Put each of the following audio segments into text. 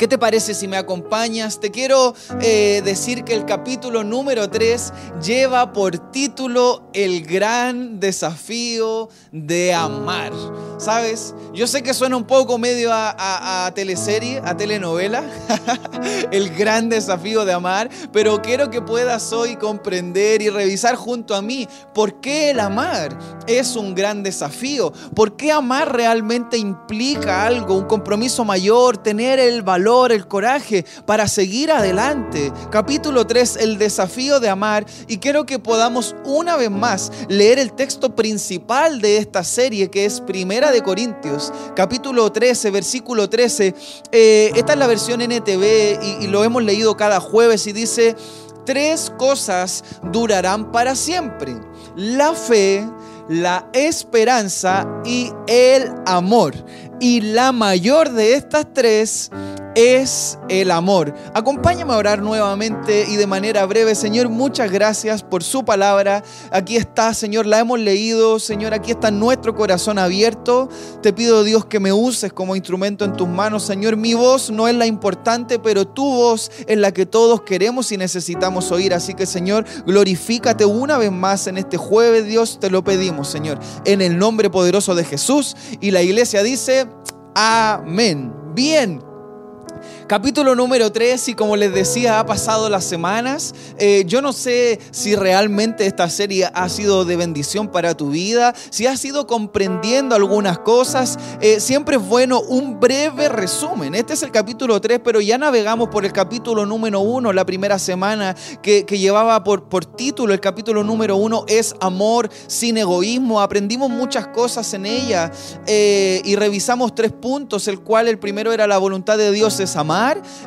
¿Qué te parece si me acompañas? Te quiero eh, decir que el capítulo número 3 lleva por título El gran desafío de amar. ¿Sabes? Yo sé que suena un poco medio a, teleserie, a telenovela, el gran desafío de amar, pero quiero que puedas hoy comprender y revisar junto a mí por qué el amar es un gran desafío, por qué amar realmente implica algo, un compromiso mayor, tener el valor el coraje para seguir adelante. Capítulo 3, el desafío de amar. Y quiero que podamos una vez más leer el texto principal de esta serie que es Primera de Corintios, capítulo 13, versículo 13. Eh, esta es la versión NTV y, y lo hemos leído cada jueves y dice, tres cosas durarán para siempre. La fe, la esperanza y el amor. Y la mayor de estas tres es el amor. Acompáñame a orar nuevamente y de manera breve. Señor, muchas gracias por su palabra. Aquí está, Señor, la hemos leído. Señor, aquí está nuestro corazón abierto. Te pido, Dios, que me uses como instrumento en tus manos. Señor, mi voz no es la importante, pero tu voz es la que todos queremos y necesitamos oír. Así que, Señor, glorifícate una vez más en este jueves, Dios, te lo pedimos, Señor, en el nombre poderoso de Jesús. Y la iglesia dice, amén. Bien. Capítulo número 3 y como les decía, ha pasado las semanas. Eh, yo no sé si realmente esta serie ha sido de bendición para tu vida, si has ido comprendiendo algunas cosas. Eh, siempre es bueno un breve resumen. Este es el capítulo 3, pero ya navegamos por el capítulo número 1 la primera semana que, llevaba por, por título. El capítulo número 1 es Amor sin egoísmo. Aprendimos muchas cosas en ella eh, y revisamos tres puntos, el cual el primero era la voluntad de Dios es amar.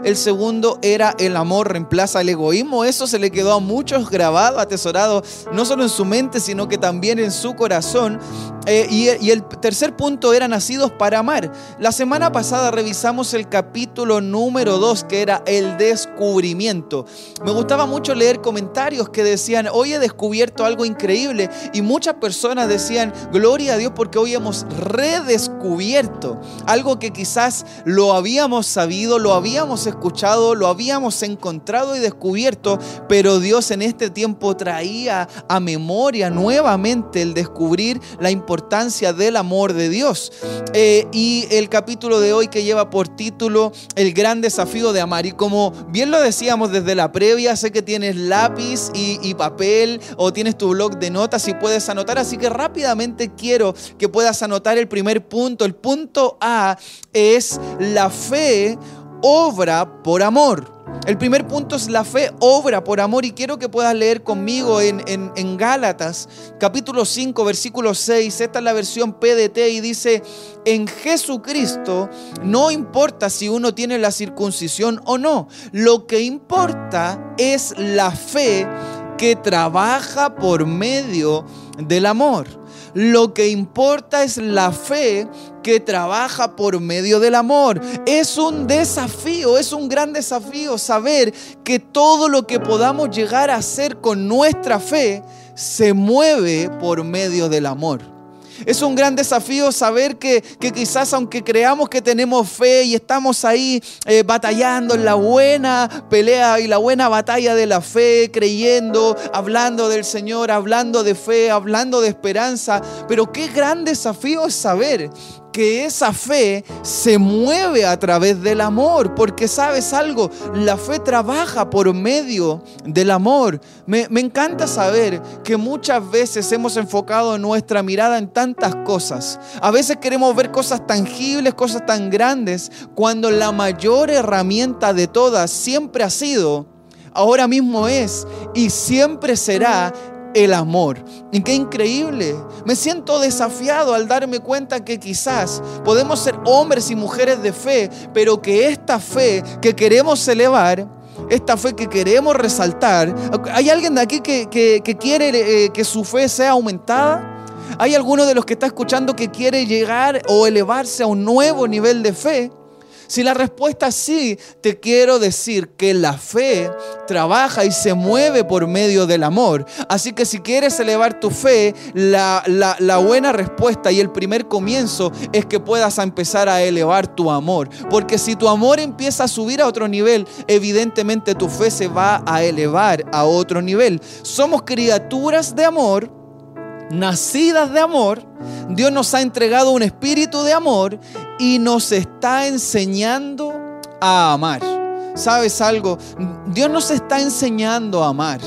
El segundo era el amor reemplaza el egoísmo. Eso se le quedó a muchos grabado, atesorado, no solo en su mente, sino que también en su corazón. Eh, y, el tercer punto era nacidos para amar. La semana pasada revisamos el capítulo número 2, que era el descubrimiento. Me gustaba mucho leer comentarios que decían, hoy he descubierto algo increíble. Y muchas personas decían, gloria a Dios porque hoy hemos redescubierto algo que quizás lo habíamos sabido, lo habíamos escuchado, lo habíamos encontrado y descubierto, pero Dios en este tiempo traía a memoria nuevamente el descubrir la importancia importancia del amor de Dios. Eh, y el capítulo de hoy que lleva por título El gran desafío de amar. Y como bien lo decíamos desde la previa, sé que tienes lápiz y, y papel o tienes tu blog de notas y puedes anotar. Así que rápidamente quiero que puedas anotar el primer punto. El punto A es la fe obra por amor. El primer punto es la fe obra por amor y quiero que puedas leer conmigo en, en, Gálatas capítulo 5 versículo 6, esta es la versión PDT y dice, en Jesucristo no importa si uno tiene la circuncisión o no, lo que importa es la fe que trabaja por medio del amor. Lo que importa es la fe que trabaja por medio del amor. Es un desafío, es un gran desafío saber que todo lo que podamos llegar a hacer con nuestra fe se mueve por medio del amor. Es un gran desafío saber que, quizás aunque creamos que tenemos fe y estamos ahí eh, batallando en la buena pelea y la buena batalla de la fe, creyendo, hablando del Señor, hablando de fe, hablando de esperanza, pero qué gran desafío es saber que esa fe se mueve a través del amor, porque sabes algo, la fe trabaja por medio del amor. Me, encanta saber que muchas veces hemos enfocado nuestra mirada en tantas cosas. A veces queremos ver cosas tangibles, cosas tan grandes, cuando la mayor herramienta de todas siempre ha sido ahora mismo es y siempre será el amor. Y qué increíble. Me siento desafiado al darme cuenta que quizás podemos ser hombres y mujeres de fe, pero que esta fe que queremos elevar, esta fe que queremos resaltar, ¿hay alguien de aquí que, quiere eh, que su fe sea aumentada? ¿Hay alguno de los que está escuchando que quiere llegar o elevarse a un nuevo nivel de fe? Si la respuesta es sí, te quiero decir que la fe trabaja y se mueve por medio del amor. Así que si quieres elevar tu fe, la, la buena respuesta y el primer comienzo es que puedas empezar a elevar tu amor. Porque si tu amor empieza a subir a otro nivel, evidentemente tu fe se va a elevar a otro nivel. Somos criaturas de amor, nacidas de amor. Dios nos ha entregado un espíritu de amor y nos está enseñando a amar. ¿Sabes algo? Dios nos está enseñando a amar.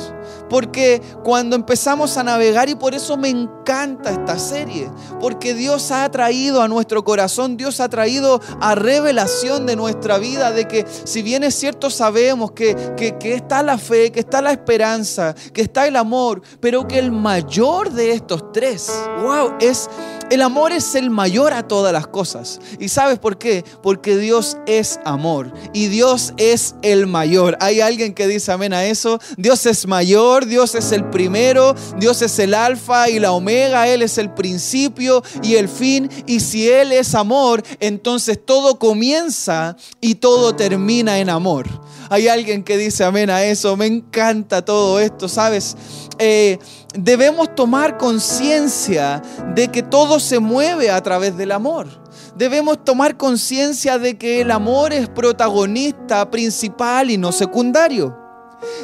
Porque cuando empezamos a navegar, y por eso me encanta esta serie, porque Dios ha traído a nuestro corazón, Dios ha traído a revelación de nuestra vida, de que si bien es cierto sabemos que, que, está la fe, que está la esperanza, que está el amor, pero que el mayor de estos tres, wow, es el amor es el mayor a todas las cosas. ¿Y sabes por qué? Porque Dios es amor y Dios es el mayor. ¿Hay alguien que dice amén a eso? Dios es mayor, Dios es el primero, Dios es el alfa y la omega, Él es el principio y el fin. Y si Él es amor, entonces todo comienza y todo termina en amor. Hay alguien que dice amén a eso. Me encanta todo esto, ¿sabes? Eh, debemos tomar conciencia de que todo se mueve a través del amor. Debemos tomar conciencia de que el amor es protagonista principal y no secundario.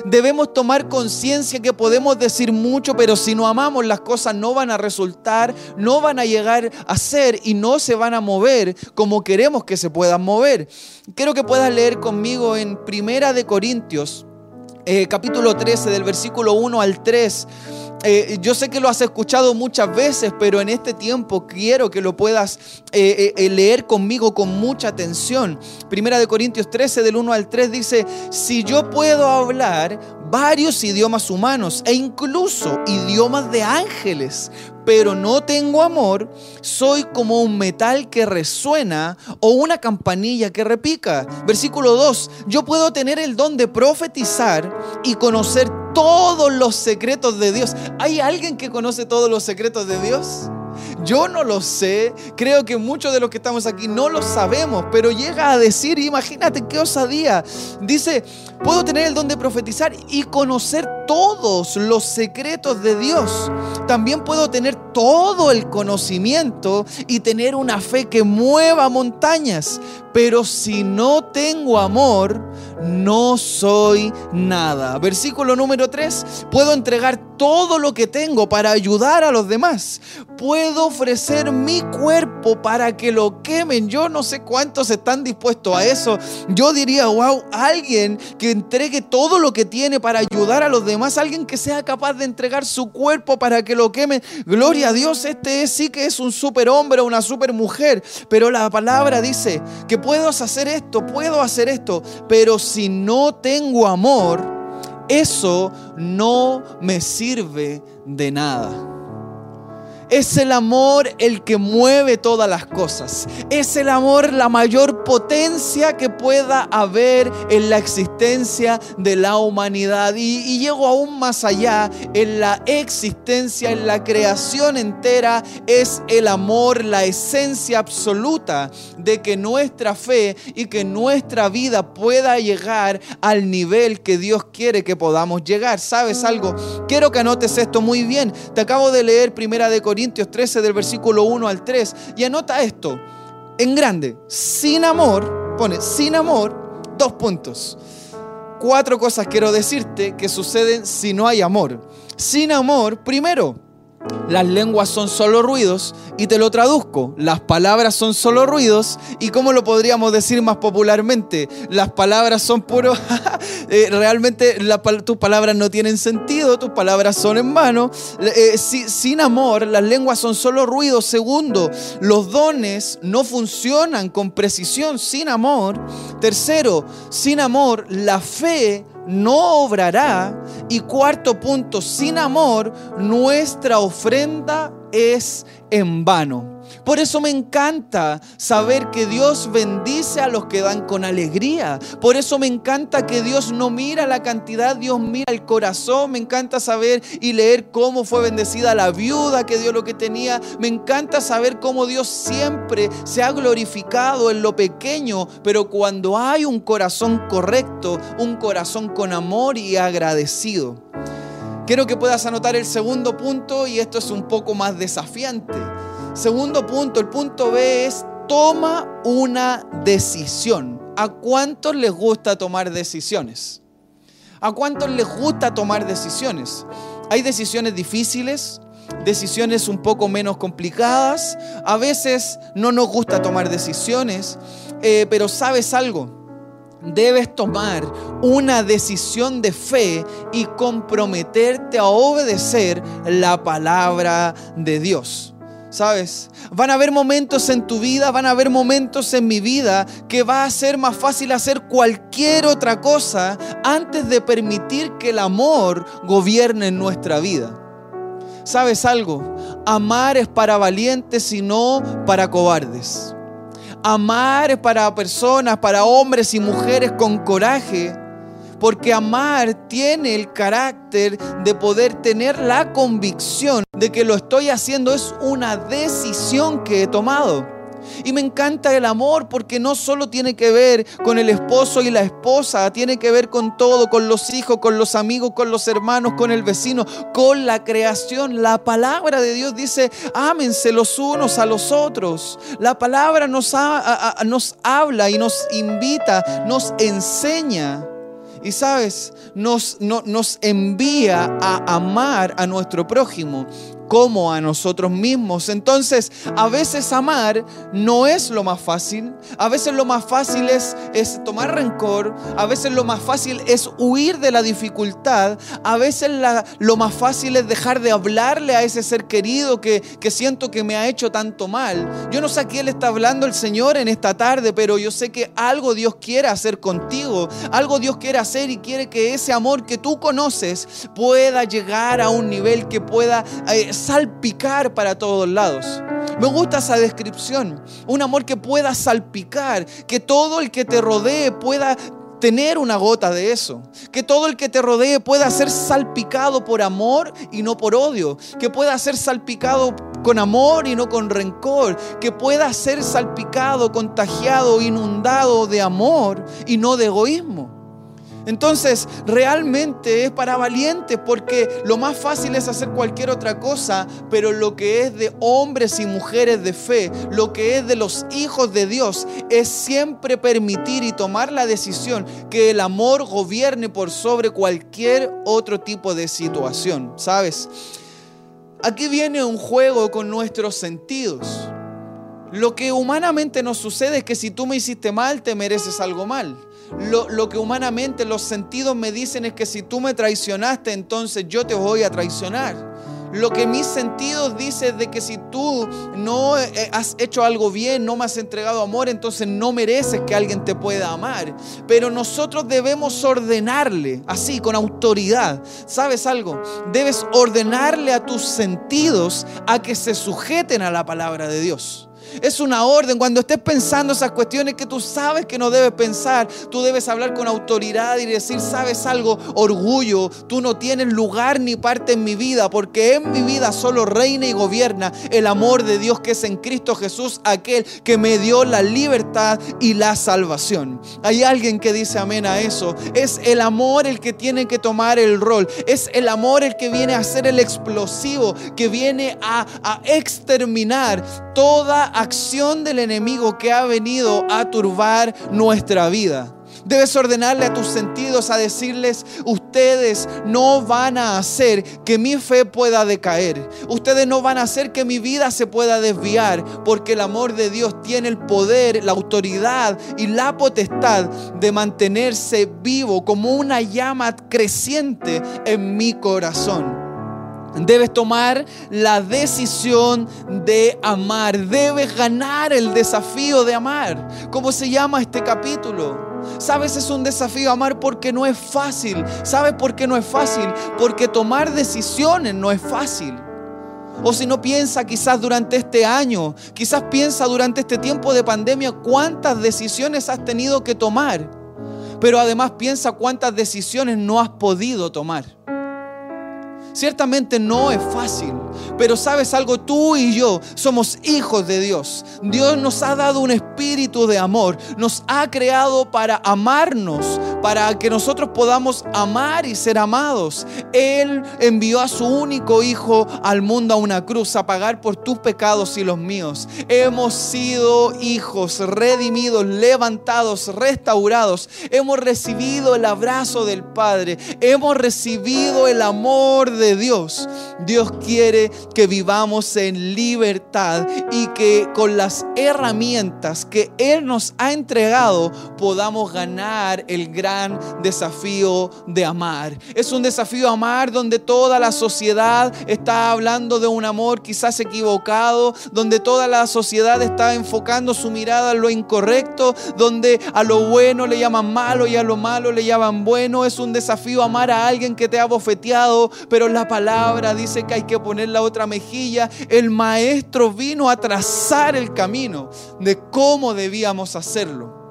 Debemos tomar conciencia que podemos decir mucho, pero si no amamos las cosas no van a resultar, no van a llegar a ser y no se van a mover como queremos que se puedan mover. Quiero que puedas leer conmigo en Primera de Corintios, eh, capítulo 13, del versículo 1 al 3. Eh, yo sé que lo has escuchado muchas veces, pero en este tiempo quiero que lo puedas eh, eh, leer conmigo con mucha atención. Primera de Corintios 13, del 1 al 3 dice, si yo puedo hablar varios idiomas humanos e incluso idiomas de ángeles, pero no tengo amor, soy como un metal que resuena o una campanilla que repica. Versículo 2, yo puedo tener el don de profetizar y conocer todos los secretos de Dios. ¿Hay alguien que conoce todos los secretos de Dios? Yo no lo sé, creo que muchos de los que estamos aquí no lo sabemos, pero llega a decir, imagínate qué osadía, dice, puedo tener el don de profetizar y conocer todos los secretos de Dios. También puedo tener todo el conocimiento y tener una fe que mueva montañas, pero si no tengo amor, no soy nada. Versículo número 3, puedo entregar todo lo que tengo para ayudar a los demás. Puedo ofrecer mi cuerpo para que lo quemen. Yo no sé cuántos están dispuestos a eso. Yo diría, wow, alguien que entregue todo lo que tiene para ayudar a los demás, alguien que sea capaz de entregar su cuerpo para que lo quemen. Gloria a Dios, este sí que es un superhombre una supermujer. Pero la palabra dice que puedo hacer esto, puedo hacer esto, pero si no tengo amor, eso no me sirve de nada. Es el amor el que mueve todas las cosas. Es el amor la mayor potencia que pueda haber en la existencia de la humanidad. Y, llego aún más allá, en la existencia, en la creación entera, es el amor la esencia absoluta de que nuestra fe y que nuestra vida pueda llegar al nivel que Dios quiere que podamos llegar. ¿Sabes algo? Quiero que anotes esto muy bien. Te acabo de leer Primera de Corintios Corintios 13 del versículo 1 al 3 y anota esto en grande. Sin amor, pone sin amor, dos puntos. Cuatro cosas quiero decirte que suceden si no hay amor. Sin amor, primero, las lenguas son solo ruidos y te lo traduzco. Las palabras son solo ruidos y cómo lo podríamos decir más popularmente, las palabras son puro... Eh, realmente tus palabras no tienen sentido, tus palabras son en vano. Eh, sin amor, las lenguas son solo ruidos. Segundo, los dones no funcionan con precisión sin amor. Tercero, sin amor, la fe no obrará. Y cuarto punto, sin amor, nuestra ofrenda es en vano. Por eso me encanta saber que Dios bendice a los que dan con alegría. Por eso me encanta que Dios no mira la cantidad, Dios mira el corazón. Me encanta saber y leer cómo fue bendecida la viuda que dio lo que tenía. Me encanta saber cómo Dios siempre se ha glorificado en lo pequeño, pero cuando hay un corazón correcto, un corazón con amor y agradecido. Quiero que puedas anotar el segundo punto y esto es un poco más desafiante. Segundo punto, el punto B es toma una decisión. ¿A cuántos les gusta tomar decisiones? ¿A cuántos les gusta tomar decisiones? Hay decisiones difíciles, decisiones un poco menos complicadas. A veces no nos gusta tomar decisiones, eh, pero sabes algo. Debes tomar una decisión de fe y comprometerte a obedecer la palabra de Dios. ¿Sabes? Van a haber momentos en tu vida, van a haber momentos en mi vida que va a ser más fácil hacer cualquier otra cosa antes de permitir que el amor gobierne en nuestra vida. ¿Sabes algo? Amar es para valientes y no para cobardes. Amar es para personas, para hombres y mujeres con coraje porque amar tiene el carácter de poder tener la convicción de que lo estoy haciendo es una decisión que he tomado. Y me encanta el amor porque no solo tiene que ver con el esposo y la esposa, tiene que ver con todo, con los hijos, con los amigos, con los hermanos, con el vecino, con la creación. La palabra de Dios dice, ámense los unos a los otros. La palabra nos, nos habla y nos invita, nos enseña y sabes, nos, nos envía a amar a nuestro prójimo como a nosotros mismos. Entonces, a veces amar no es lo más fácil. A veces lo más fácil es, tomar rencor. A veces lo más fácil es huir de la dificultad. A veces lo más fácil es dejar de hablarle a ese ser querido que, que siento que me ha hecho tanto mal. Yo no sé a quién le está hablando el Señor en esta tarde, pero yo sé que algo Dios quiere hacer contigo. Algo Dios quiere hacer y quiere que ese amor que tú conoces pueda llegar a un nivel que pueda... Eh, salpicar para todos lados. Me gusta esa descripción. Un amor que pueda salpicar, que todo el que te rodee pueda tener una gota de eso. Que todo el que te rodee pueda ser salpicado por amor y no por odio. Que pueda ser salpicado con amor y no con rencor. Que pueda ser salpicado, contagiado, inundado de amor y no de egoísmo. Entonces, realmente es para valientes porque lo más fácil es hacer cualquier otra cosa, pero lo que es de hombres y mujeres de fe, lo que es de los hijos de Dios, es siempre permitir y tomar la decisión que el amor gobierne por sobre cualquier otro tipo de situación, ¿sabes? Aquí viene un juego con nuestros sentidos. Lo que humanamente nos sucede es que si tú me hiciste mal, te mereces algo mal lo, que humanamente los sentidos me dicen es que si tú me traicionaste, entonces yo te voy a traicionar. Lo que mis sentidos dicen de que si tú no eh, has hecho algo bien, no me has entregado amor, entonces no mereces que alguien te pueda amar. Pero nosotros debemos ordenarle, así, con autoridad. ¿Sabes algo? Debes ordenarle a tus sentidos a que se sujeten a la palabra de Dios. Es una orden. Cuando estés pensando esas cuestiones que tú sabes que no debes pensar, tú debes hablar con autoridad y decir, sabes algo, orgullo, tú no tienes lugar ni parte en mi vida, porque en mi vida solo reina y gobierna el amor de Dios que es en Cristo Jesús, aquel que me dio la libertad y la salvación. Hay alguien que dice amén a eso. Es el amor el que tiene que tomar el rol. Es el amor el que viene a ser el explosivo, que viene a, exterminar toda acción del enemigo que ha venido a turbar nuestra vida. Debes ordenarle a tus sentidos a decirles, ustedes no van a hacer que mi fe pueda decaer. Ustedes no van a hacer que mi vida se pueda desviar, porque el amor de Dios tiene el poder, la autoridad y la potestad de mantenerse vivo como una llama creciente en mi corazón. Debes tomar la decisión de amar. Debes ganar el desafío de amar. ¿Cómo se llama este capítulo? Sabes, es un desafío amar porque no es fácil. ¿Sabes por qué no es fácil? Porque tomar decisiones no es fácil. O si no piensa quizás durante este año, quizás piensa durante este tiempo de pandemia cuántas decisiones has tenido que tomar. Pero además piensa cuántas decisiones no has podido tomar. Ciertamente no es fácil, pero sabes algo, tú y yo somos hijos de Dios. Dios nos ha dado un espíritu de amor, nos ha creado para amarnos, para que nosotros podamos amar y ser amados. Él envió a su único hijo al mundo a una cruz a pagar por tus pecados y los míos. Hemos sido hijos redimidos, levantados, restaurados. Hemos recibido el abrazo del Padre. Hemos recibido el amor de Dios. Dios quiere que vivamos en libertad y que con las herramientas que Él nos ha entregado podamos ganar el gran desafío de amar. Es un desafío amar donde toda la sociedad está hablando de un amor quizás equivocado, donde toda la sociedad está enfocando su mirada en lo incorrecto, donde a lo bueno le llaman malo y a lo malo le llaman bueno. Es un desafío amar a alguien que te ha bofeteado, pero la palabra dice que hay que poner la otra mejilla. El maestro vino a trazar el camino de cómo debíamos hacerlo.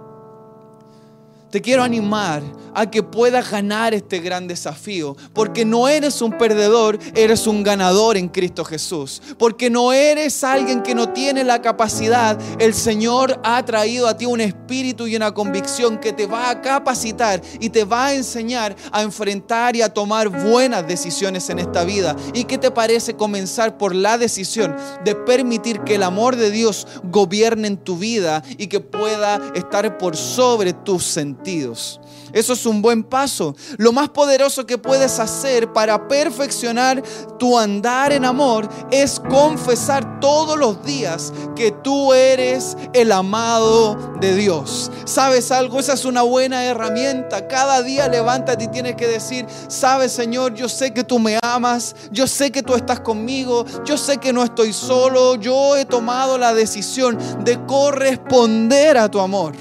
Te quiero animar a que puedas ganar este gran desafío, porque no eres un perdedor, eres un ganador en Cristo Jesús, porque no eres alguien que no tiene la capacidad, el Señor ha traído a ti un espíritu y una convicción que te va a capacitar y te va a enseñar a enfrentar y a tomar buenas decisiones en esta vida. ¿Y qué te parece comenzar por la decisión de permitir que el amor de Dios gobierne en tu vida y que pueda estar por sobre tus Eso es un buen paso. Lo más poderoso que puedes hacer para perfeccionar tu andar en amor es confesar todos los días que tú eres el amado de Dios. ¿Sabes algo? Esa es una buena herramienta. Cada día levántate y tienes que decir, sabes Señor, yo sé que tú me amas, yo sé que tú estás conmigo, yo sé que no estoy solo, yo he tomado la decisión de corresponder a tu amor.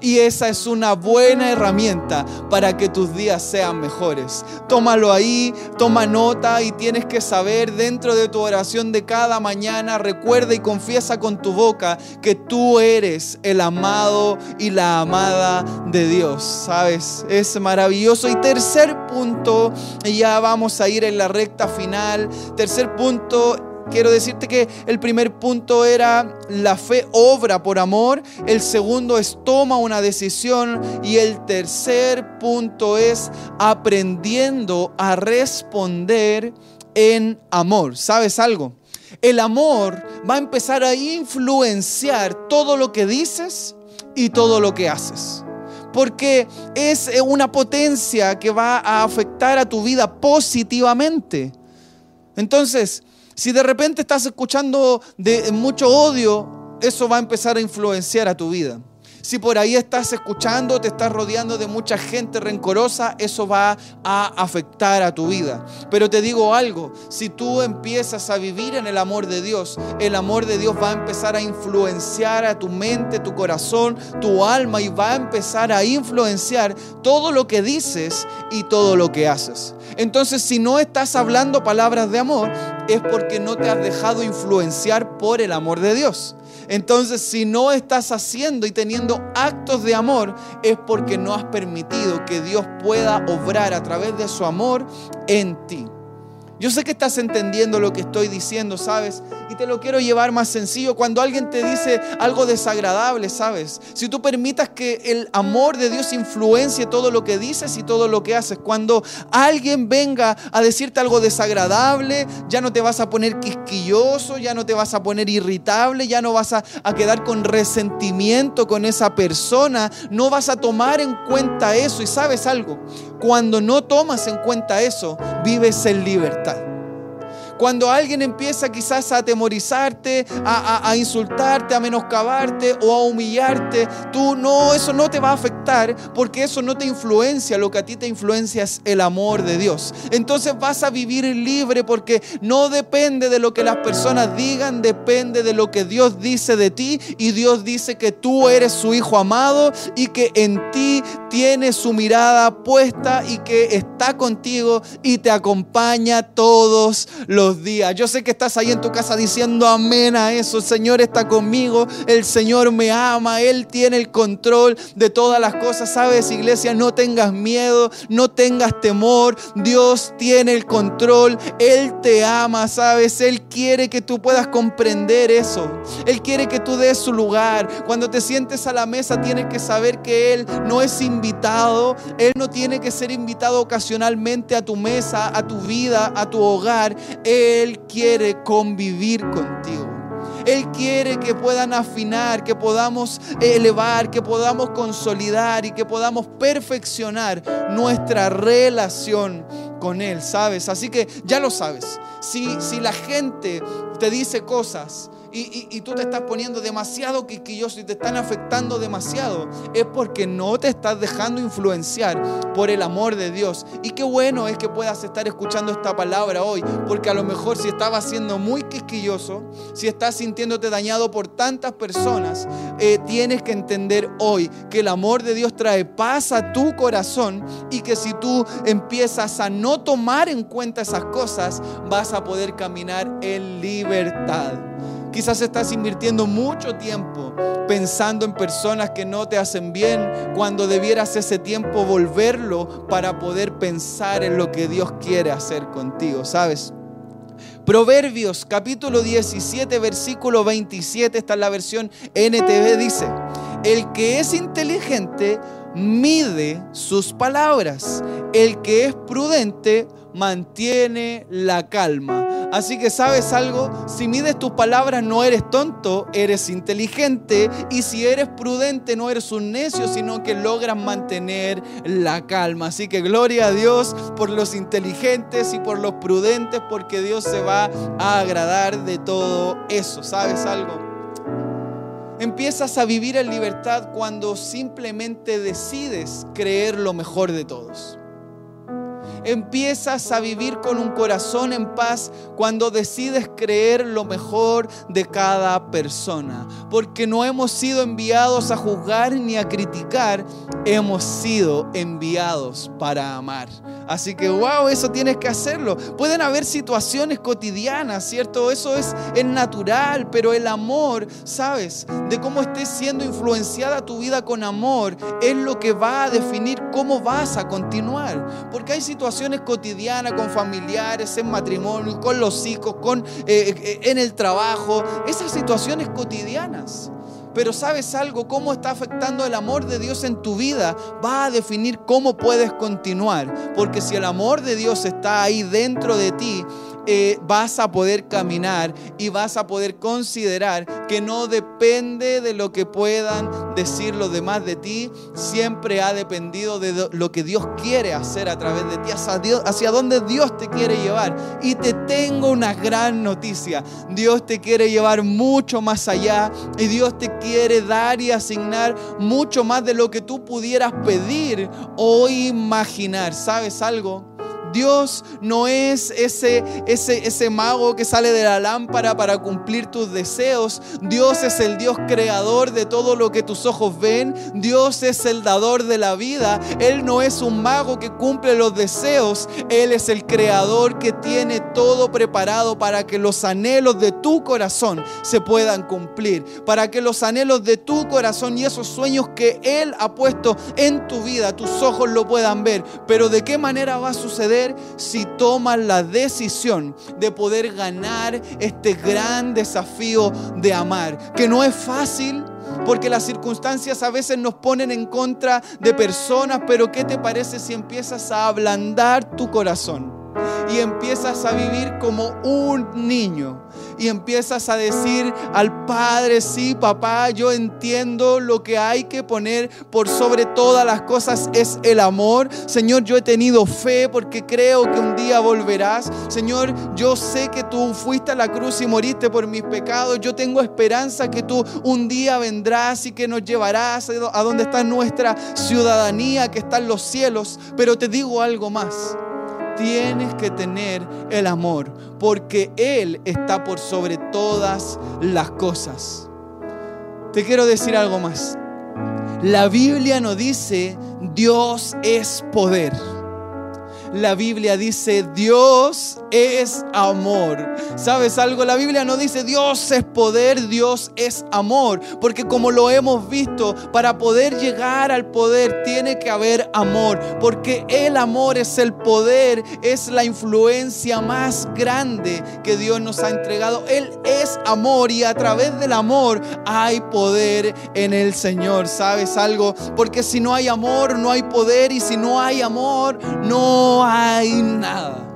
Y esa es una buena herramienta para que tus días sean mejores. Tómalo ahí, toma nota y tienes que saber dentro de tu oración de cada mañana, recuerda y confiesa con tu boca que tú eres el amado y la amada de Dios. ¿Sabes? Es maravilloso. Y tercer punto, ya vamos a ir en la recta final. Tercer punto quiero decirte que el primer punto era la fe obra por amor, el segundo es toma una decisión y el tercer punto es aprendiendo a responder en amor. ¿Sabes algo? El amor va a empezar a influenciar todo lo que dices y todo lo que haces porque es una potencia que va a afectar a tu vida positivamente. Entonces, si de repente estás escuchando de mucho odio, eso va a empezar a influenciar a tu vida. Si por ahí estás escuchando, te estás rodeando de mucha gente rencorosa, eso va a afectar a tu vida. Pero te digo algo, si tú empiezas a vivir en el amor de Dios, el amor de Dios va a empezar a influenciar a tu mente, tu corazón, tu alma y va a empezar a influenciar todo lo que dices y todo lo que haces. Entonces, si no estás hablando palabras de amor, es porque no te has dejado influenciar por el amor de Dios. Entonces, si no estás haciendo y teniendo actos de amor, es porque no has permitido que Dios pueda obrar a través de su amor en ti. Yo sé que estás entendiendo lo que estoy diciendo, ¿sabes? Y te lo quiero llevar más sencillo. Cuando alguien te dice algo desagradable, ¿sabes? Si tú permitas que el amor de Dios influencie todo lo que dices y todo lo que haces. Cuando alguien venga a decirte algo desagradable, ya no te vas a poner quisquilloso, ya no te vas a poner irritable, ya no vas a, a quedar con resentimiento con esa persona. No vas a tomar en cuenta eso. Y sabes algo, cuando no tomas en cuenta eso, vives en libertad. Cuando alguien empieza quizás a atemorizarte, a, insultarte, a menoscabarte o a humillarte, tú no, eso no te va a afectar porque eso no te influencia. Lo que a ti te influencia es el amor de Dios. Entonces vas a vivir libre porque no depende de lo que las personas digan, depende de lo que Dios dice de ti y Dios dice que tú eres su hijo amado y que en ti tiene su mirada puesta y que está contigo y te acompaña todos los días. Yo sé que estás ahí en tu casa diciendo amén a eso. El Señor está conmigo, el Señor me ama, Él tiene el control de todas las cosas. Sabes, iglesia, no tengas miedo, no tengas temor. Dios tiene el control, Él te ama, sabes. Él quiere que tú puedas comprender eso. Él quiere que tú des su lugar. Cuando te sientes a la mesa, tienes que saber que Él no es invitado, Él no tiene que ser invitado ocasionalmente a tu mesa, a tu vida, a tu hogar. Él quiere convivir contigo. Él quiere que puedan afinar, que podamos elevar, que podamos consolidar y que podamos perfeccionar nuestra relación con Él, ¿sabes? Así que ya lo sabes. Si, si la gente te dice cosas y, tú te estás poniendo demasiado quisquilloso y te están afectando demasiado, es porque no te estás dejando influenciar por el amor de Dios. Y qué bueno es que puedas estar escuchando esta palabra hoy, porque a lo mejor si estabas siendo muy quisquilloso, si estás sintiéndote dañado por tantas personas, eh, tienes que entender hoy que el amor de Dios trae paz a tu corazón y que si tú empiezas a no tomar en cuenta esas cosas, vas a poder caminar en libertad. Quizás estás invirtiendo mucho tiempo pensando en personas que no te hacen bien cuando debieras ese tiempo volverlo para poder pensar en lo que Dios quiere hacer contigo, ¿sabes? Proverbios capítulo 17 versículo 27, esta es la versión NTV, dice, el que es inteligente mide sus palabras, el que es prudente mantiene la calma. Así que sabes algo, si mides tus palabras no eres tonto, eres inteligente y si eres prudente no eres un necio, sino que logras mantener la calma. Así que gloria a Dios por los inteligentes y por los prudentes porque Dios se va a agradar de todo eso. ¿Sabes algo? Empiezas a vivir en libertad cuando simplemente decides creer lo mejor de todos. Empiezas a vivir con un corazón en paz cuando decides creer lo mejor de cada persona. Porque no hemos sido enviados a juzgar ni a criticar, hemos sido enviados para amar. Así que, wow, eso tienes que hacerlo. Pueden haber situaciones cotidianas, ¿cierto? Eso es, es natural, pero el amor, ¿sabes? De cómo estés siendo influenciada tu vida con amor es lo que va a definir cómo vas a continuar. Porque hay situaciones cotidianas con familiares, en matrimonio, con los hijos, con, eh, eh, en el trabajo, esas situaciones cotidianas. Pero sabes algo, cómo está afectando el amor de Dios en tu vida va a definir cómo puedes continuar. Porque si el amor de Dios está ahí dentro de ti, eh, vas a poder caminar y vas a poder considerar que no depende de lo que puedan decir los demás de ti, siempre ha dependido de lo que Dios quiere hacer a través de ti, hacia, Dios, hacia dónde Dios te quiere llevar. Y te tengo una gran noticia, Dios te quiere llevar mucho más allá y Dios te quiere dar y asignar mucho más de lo que tú pudieras pedir o imaginar. ¿Sabes algo? Dios no es ese, ese, ese mago que sale de la lámpara para cumplir tus deseos. Dios es el Dios creador de todo lo que tus ojos ven. Dios es el dador de la vida. Él no es un mago que cumple los deseos. Él es el creador que tiene todo preparado para que los anhelos de tu corazón se puedan cumplir. Para que los anhelos de tu corazón y esos sueños que Él ha puesto en tu vida, tus ojos lo puedan ver. Pero ¿de qué manera va a suceder? Si tomas la decisión de poder ganar este gran desafío de amar, que no es fácil. Porque las circunstancias a veces nos ponen en contra de personas, pero ¿qué te parece si empiezas a ablandar tu corazón? Y empiezas a vivir como un niño y empiezas a decir al Padre, sí, papá, yo entiendo lo que hay que poner por sobre todas las cosas es el amor. Señor, yo he tenido fe porque creo que un día volverás. Señor, yo sé que tú fuiste a la cruz y moriste por mis pecados. Yo tengo esperanza que tú un día vendrás y que nos llevarás a donde está nuestra ciudadanía, que está en los cielos. Pero te digo algo más tienes que tener el amor, porque Él está por sobre todas las cosas. Te quiero decir algo más. La Biblia no dice Dios es poder. La Biblia dice Dios es amor. ¿Sabes algo? La Biblia no dice Dios es poder, Dios es amor. Porque como lo hemos visto, para poder llegar al poder tiene que haber amor. Porque el amor es el poder, es la influencia más grande que Dios nos ha entregado. Él es amor y a través del amor hay poder en el Señor. ¿Sabes algo? Porque si no hay amor, no hay poder. Y si no hay amor, no hay nada.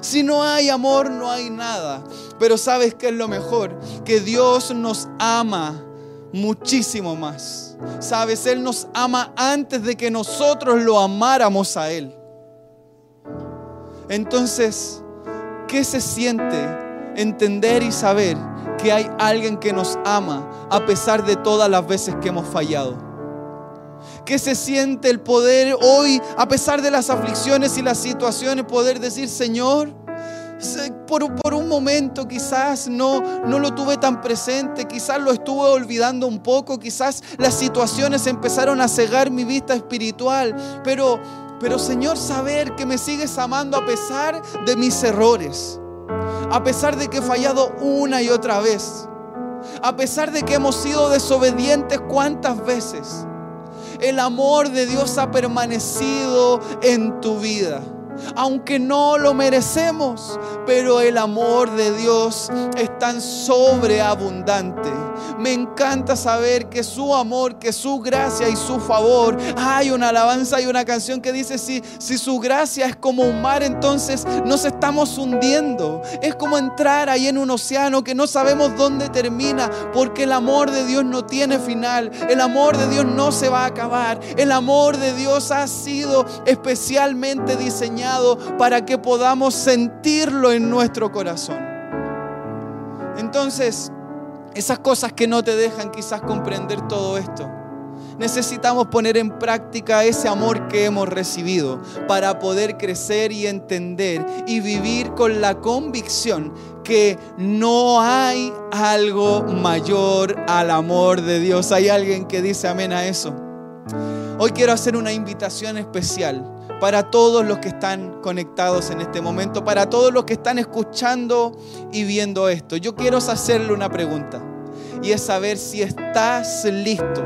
Si no hay amor, no hay nada. Pero ¿sabes qué es lo mejor? Que Dios nos ama muchísimo más. ¿Sabes? Él nos ama antes de que nosotros lo amáramos a Él. Entonces, ¿qué se siente entender y saber que hay alguien que nos ama a pesar de todas las veces que hemos fallado? Que se siente el poder hoy, a pesar de las aflicciones y las situaciones, poder decir, Señor, por, por, un momento quizás no, no lo tuve tan presente, quizás lo estuve olvidando un poco, quizás las situaciones empezaron a cegar mi vista espiritual, pero, pero Señor, saber que me sigues amando a pesar de mis errores, a pesar de que he fallado una y otra vez, a pesar de que hemos sido desobedientes cuántas veces el amor de Dios ha permanecido en tu vida aunque no lo merecemos, pero el amor de Dios es tan sobreabundante. Me encanta saber que su amor, que su gracia y su favor, hay una alabanza y una canción que dice, si, si su gracia es como un mar, entonces nos estamos hundiendo. Es como entrar ahí en un océano que no sabemos dónde termina, porque el amor de Dios no tiene final, el amor de Dios no se va a acabar, el amor de Dios ha sido especialmente diseñado para que podamos sentirlo en nuestro corazón. Entonces, esas cosas que no te dejan quizás comprender todo esto, necesitamos poner en práctica ese amor que hemos recibido para poder crecer y entender y vivir con la convicción que no hay algo mayor al amor de Dios. Hay alguien que dice amén a eso. Hoy quiero hacer una invitación especial para todos los que están conectados en este momento, para todos los que están escuchando y viendo esto. Yo quiero hacerle una pregunta y es saber si estás listo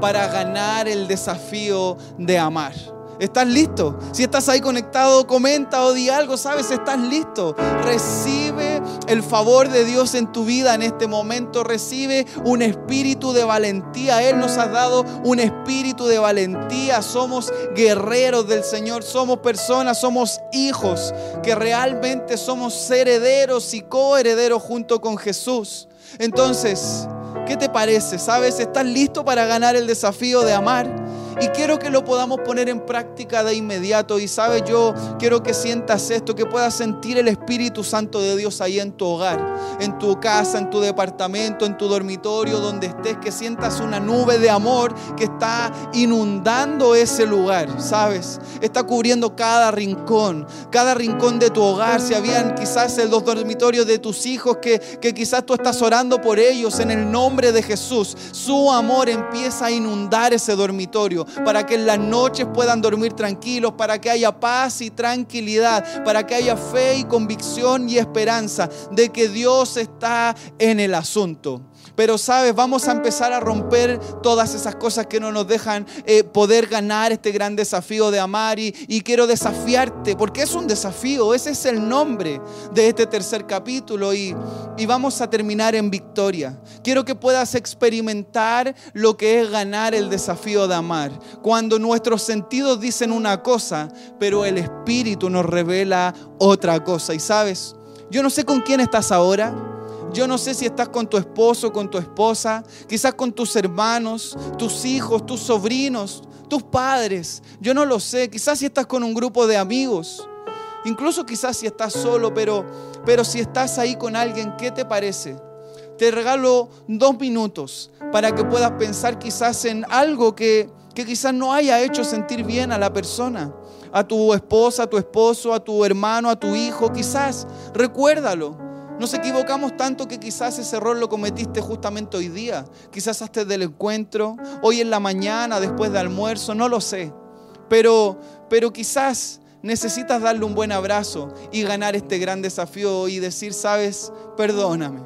para ganar el desafío de amar. ¿Estás listo? Si estás ahí conectado, comenta o di algo, ¿sabes? Estás listo. Recibe el favor de Dios en tu vida en este momento. Recibe un espíritu de valentía. Él nos ha dado un espíritu de valentía. Somos guerreros del Señor. Somos personas, somos hijos que realmente somos herederos y coherederos junto con Jesús. Entonces, ¿qué te parece? ¿Sabes? ¿Estás listo para ganar el desafío de amar? Y quiero que lo podamos poner en práctica de inmediato. Y sabes, yo quiero que sientas esto, que puedas sentir el Espíritu Santo de Dios ahí en tu hogar, en tu casa, en tu departamento, en tu dormitorio, donde estés, que sientas una nube de amor que está inundando ese lugar, ¿sabes? Está cubriendo cada rincón, cada rincón de tu hogar. Si habían quizás en los dormitorios de tus hijos que, que quizás tú estás orando por ellos en el nombre de Jesús, su amor empieza a inundar ese dormitorio para que en las noches puedan dormir tranquilos, para que haya paz y tranquilidad, para que haya fe y convicción y esperanza de que Dios está en el asunto. Pero sabes, vamos a empezar a romper todas esas cosas que no nos dejan eh, poder ganar este gran desafío de amar. Y, y quiero desafiarte, porque es un desafío, ese es el nombre de este tercer capítulo. Y, y vamos a terminar en victoria. Quiero que puedas experimentar lo que es ganar el desafío de amar. Cuando nuestros sentidos dicen una cosa, pero el Espíritu nos revela otra cosa. Y sabes, yo no sé con quién estás ahora. Yo no sé si estás con tu esposo, con tu esposa, quizás con tus hermanos, tus hijos, tus sobrinos, tus padres. Yo no lo sé. Quizás si estás con un grupo de amigos. Incluso quizás si estás solo, pero, pero si estás ahí con alguien, ¿qué te parece? Te regalo dos minutos para que puedas pensar quizás en algo que, que quizás no haya hecho sentir bien a la persona, a tu esposa, a tu esposo, a tu hermano, a tu hijo, quizás. Recuérdalo. Nos equivocamos tanto que quizás ese error lo cometiste justamente hoy día, quizás antes del encuentro, hoy en la mañana, después de almuerzo, no lo sé. Pero, pero quizás necesitas darle un buen abrazo y ganar este gran desafío y decir, sabes, perdóname,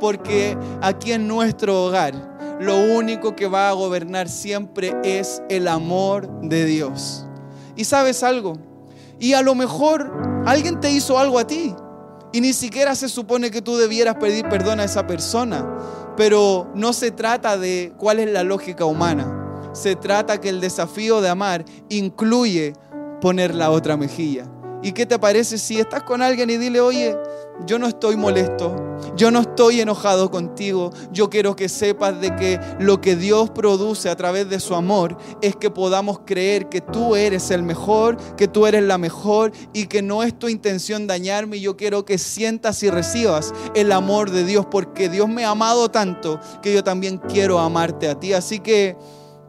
porque aquí en nuestro hogar lo único que va a gobernar siempre es el amor de Dios. Y sabes algo, y a lo mejor alguien te hizo algo a ti y ni siquiera se supone que tú debieras pedir perdón a esa persona, pero no se trata de cuál es la lógica humana. Se trata que el desafío de amar incluye poner la otra mejilla. ¿Y qué te parece si estás con alguien y dile, oye, yo no estoy molesto, yo no estoy enojado contigo, yo quiero que sepas de que lo que Dios produce a través de su amor es que podamos creer que tú eres el mejor, que tú eres la mejor y que no es tu intención dañarme. Yo quiero que sientas y recibas el amor de Dios porque Dios me ha amado tanto que yo también quiero amarte a ti. Así que...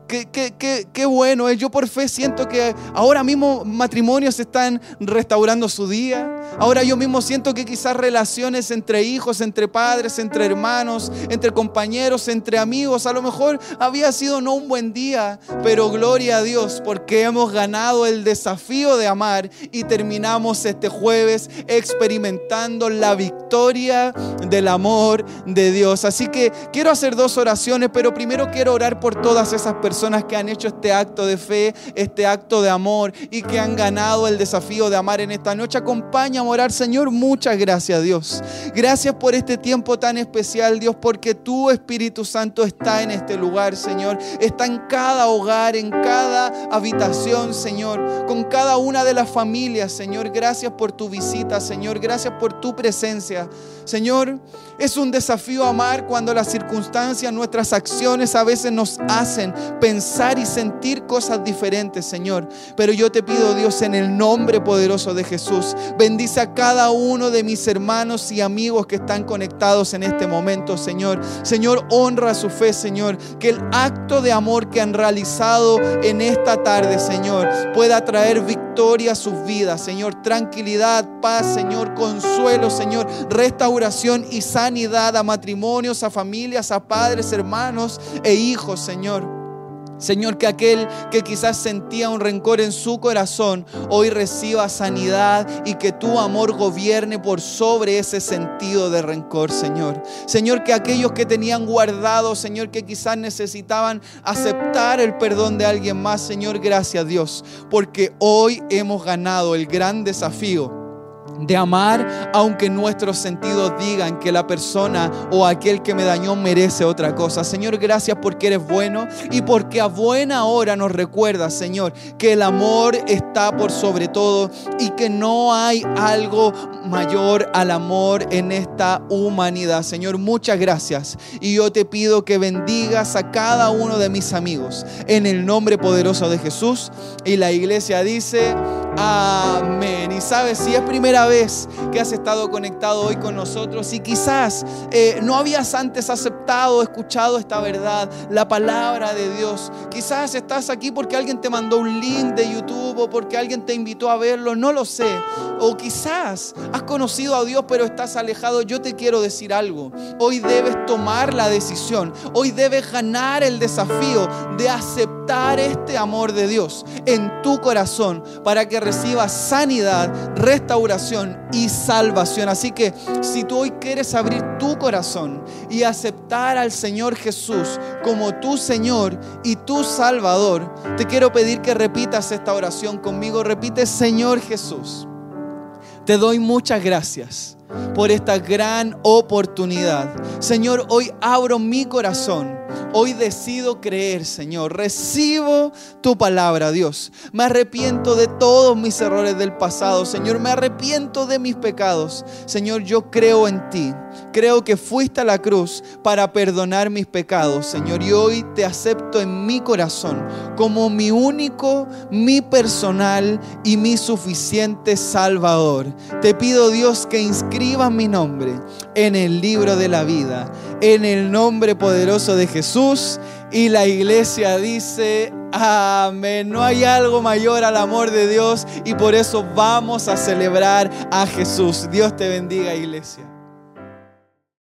Qué, qué, bueno es. Yo por fe siento que ahora mismo matrimonios están restaurando su día. Ahora yo mismo siento que quizás relaciones entre hijos, entre padres, entre hermanos, entre compañeros, entre amigos, a lo mejor había sido no un buen día, pero gloria a Dios porque hemos ganado el desafío de amar y terminamos este jueves experimentando la victoria del amor de Dios. Así que quiero hacer dos oraciones, pero primero quiero orar por todas esas personas personas que han hecho este acto de fe, este acto de amor y que han ganado el desafío de amar en esta noche. Acompaña a orar, Señor. Muchas gracias, Dios. Gracias por este tiempo tan especial, Dios, porque tu Espíritu Santo está en este lugar, Señor. Está en cada hogar, en cada habitación, Señor. Con cada una de las familias, Señor. Gracias por tu visita, Señor. Gracias por tu presencia. Señor, es un desafío amar cuando las circunstancias, nuestras acciones a veces nos hacen pensar y sentir cosas diferentes, Señor. Pero yo te pido, Dios, en el nombre poderoso de Jesús, bendice a cada uno de mis hermanos y amigos que están conectados en este momento, Señor. Señor, honra su fe, Señor. Que el acto de amor que han realizado en esta tarde, Señor, pueda traer victoria a sus vidas, Señor. Tranquilidad, paz, Señor. Consuelo, Señor. Restauración y sanidad a matrimonios, a familias, a padres, hermanos e hijos, Señor. Señor, que aquel que quizás sentía un rencor en su corazón, hoy reciba sanidad y que tu amor gobierne por sobre ese sentido de rencor, Señor. Señor, que aquellos que tenían guardado, Señor, que quizás necesitaban aceptar el perdón de alguien más, Señor, gracias Dios, porque hoy hemos ganado el gran desafío de amar aunque nuestros sentidos digan que la persona o aquel que me dañó merece otra cosa. Señor, gracias porque eres bueno y porque a buena hora nos recuerdas, Señor, que el amor está por sobre todo y que no hay algo mayor al amor en esta humanidad. Señor, muchas gracias y yo te pido que bendigas a cada uno de mis amigos en el nombre poderoso de Jesús y la iglesia dice, amén. Y sabes, si es primera vez que has estado conectado hoy con nosotros y quizás eh, no habías antes aceptado, escuchado esta verdad, la palabra de Dios. Quizás estás aquí porque alguien te mandó un link de YouTube o porque alguien te invitó a verlo, no lo sé. O quizás has conocido a Dios pero estás alejado. Yo te quiero decir algo. Hoy debes tomar la decisión. Hoy debes ganar el desafío de aceptar este amor de Dios en tu corazón para que recibas sanidad, restauración y salvación. Así que si tú hoy quieres abrir tu corazón y aceptar al Señor Jesús como tu Señor y tu Salvador, te quiero pedir que repitas esta oración conmigo. Repite, Señor Jesús, te doy muchas gracias por esta gran oportunidad. Señor, hoy abro mi corazón Hoy decido creer, Señor. Recibo tu palabra, Dios. Me arrepiento de todos mis errores del pasado, Señor. Me arrepiento de mis pecados. Señor, yo creo en ti. Creo que fuiste a la cruz para perdonar mis pecados, Señor. Y hoy te acepto en mi corazón como mi único, mi personal y mi suficiente Salvador. Te pido, Dios, que inscribas mi nombre en el libro de la vida. En el nombre poderoso de Jesús y la iglesia dice, amén. No hay algo mayor al amor de Dios y por eso vamos a celebrar a Jesús. Dios te bendiga iglesia.